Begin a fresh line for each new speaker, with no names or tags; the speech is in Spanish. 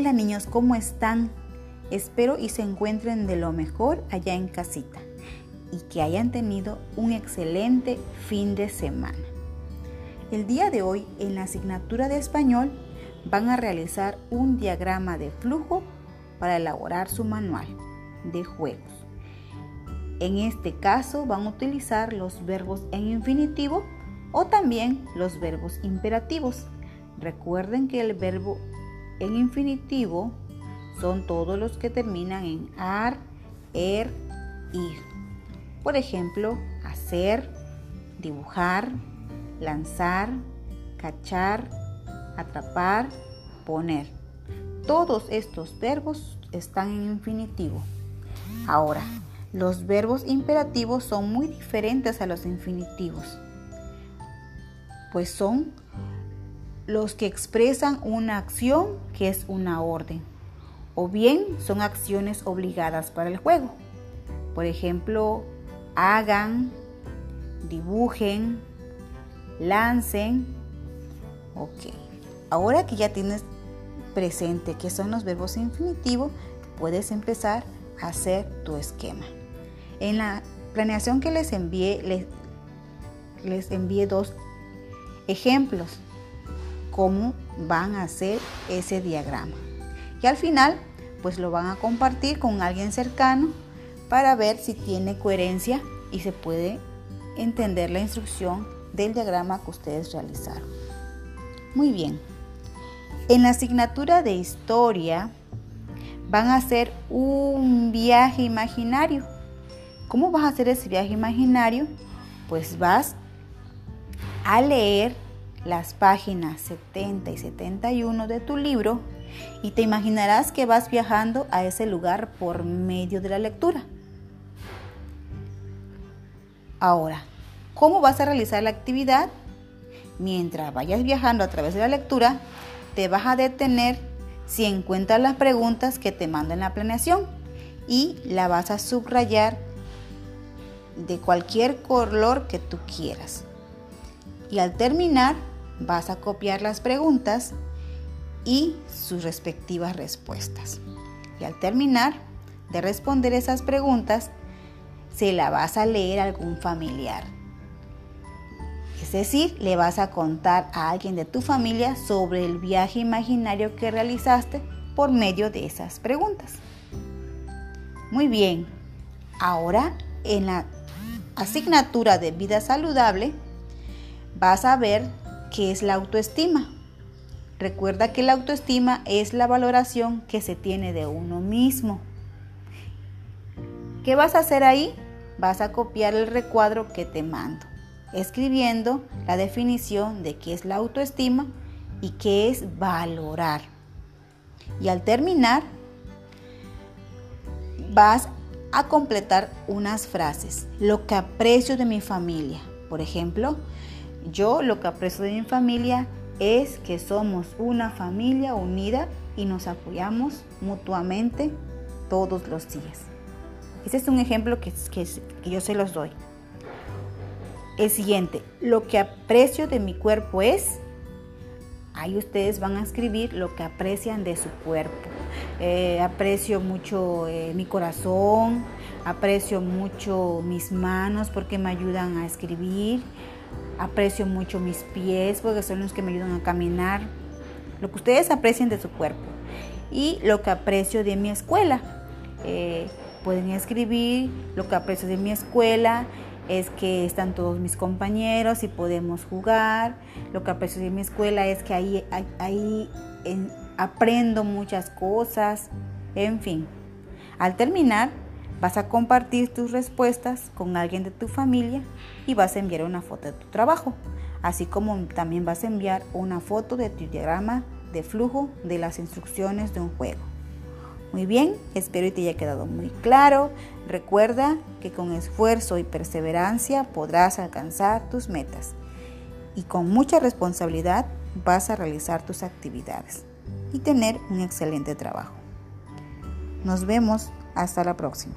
Hola niños, ¿cómo están? Espero y se encuentren de lo mejor allá en casita y que hayan tenido un excelente fin de semana. El día de hoy en la asignatura de español van a realizar un diagrama de flujo para elaborar su manual de juegos. En este caso van a utilizar los verbos en infinitivo o también los verbos imperativos. Recuerden que el verbo en infinitivo son todos los que terminan en ar, er, ir. Por ejemplo, hacer, dibujar, lanzar, cachar, atrapar, poner. Todos estos verbos están en infinitivo. Ahora, los verbos imperativos son muy diferentes a los infinitivos, pues son los que expresan una acción que es una orden, o bien son acciones obligadas para el juego. Por ejemplo, hagan, dibujen, lancen. Ok, ahora que ya tienes presente qué son los verbos infinitivos, puedes empezar a hacer tu esquema. En la planeación que les envié, les, les envié dos ejemplos cómo van a hacer ese diagrama. Y al final, pues lo van a compartir con alguien cercano para ver si tiene coherencia y se puede entender la instrucción del diagrama que ustedes realizaron. Muy bien. En la asignatura de historia van a hacer un viaje imaginario. ¿Cómo vas a hacer ese viaje imaginario? Pues vas a leer las páginas 70 y 71 de tu libro y te imaginarás que vas viajando a ese lugar por medio de la lectura. Ahora, ¿cómo vas a realizar la actividad? Mientras vayas viajando a través de la lectura, te vas a detener si encuentras las preguntas que te manda en la planeación y la vas a subrayar de cualquier color que tú quieras. Y al terminar, vas a copiar las preguntas y sus respectivas respuestas. Y al terminar de responder esas preguntas, se la vas a leer a algún familiar. Es decir, le vas a contar a alguien de tu familia sobre el viaje imaginario que realizaste por medio de esas preguntas. Muy bien, ahora en la asignatura de vida saludable vas a ver ¿Qué es la autoestima? Recuerda que la autoestima es la valoración que se tiene de uno mismo. ¿Qué vas a hacer ahí? Vas a copiar el recuadro que te mando, escribiendo la definición de qué es la autoestima y qué es valorar. Y al terminar, vas a completar unas frases. Lo que aprecio de mi familia. Por ejemplo, yo lo que aprecio de mi familia es que somos una familia unida y nos apoyamos mutuamente todos los días. Ese es un ejemplo que, que, yo se los doy. El siguiente, lo que aprecio de mi cuerpo es, ahí ustedes van a escribir lo que aprecian de su cuerpo. Eh, aprecio mucho eh, mi corazón, aprecio mucho mis manos porque me ayudan a escribir, Aprecio mucho mis pies porque son los que me ayudan a caminar. Lo que ustedes aprecien de su cuerpo. Y lo que aprecio de mi escuela. Eh, pueden escribir lo que aprecio de mi escuela es que están todos mis compañeros y podemos jugar. Lo que aprecio de mi escuela es que ahí, ahí, aprendo muchas cosas. En fin, al terminar, Vas a compartir tus respuestas con alguien de tu familia y vas a enviar una foto de tu trabajo, así como también vas a enviar una foto de tu diagrama de flujo de las instrucciones de un juego. Muy bien, espero que te haya quedado muy claro. Recuerda que con esfuerzo y perseverancia podrás alcanzar tus metas y con mucha responsabilidad vas a realizar tus actividades y tener un excelente trabajo. Nos vemos hasta la próxima.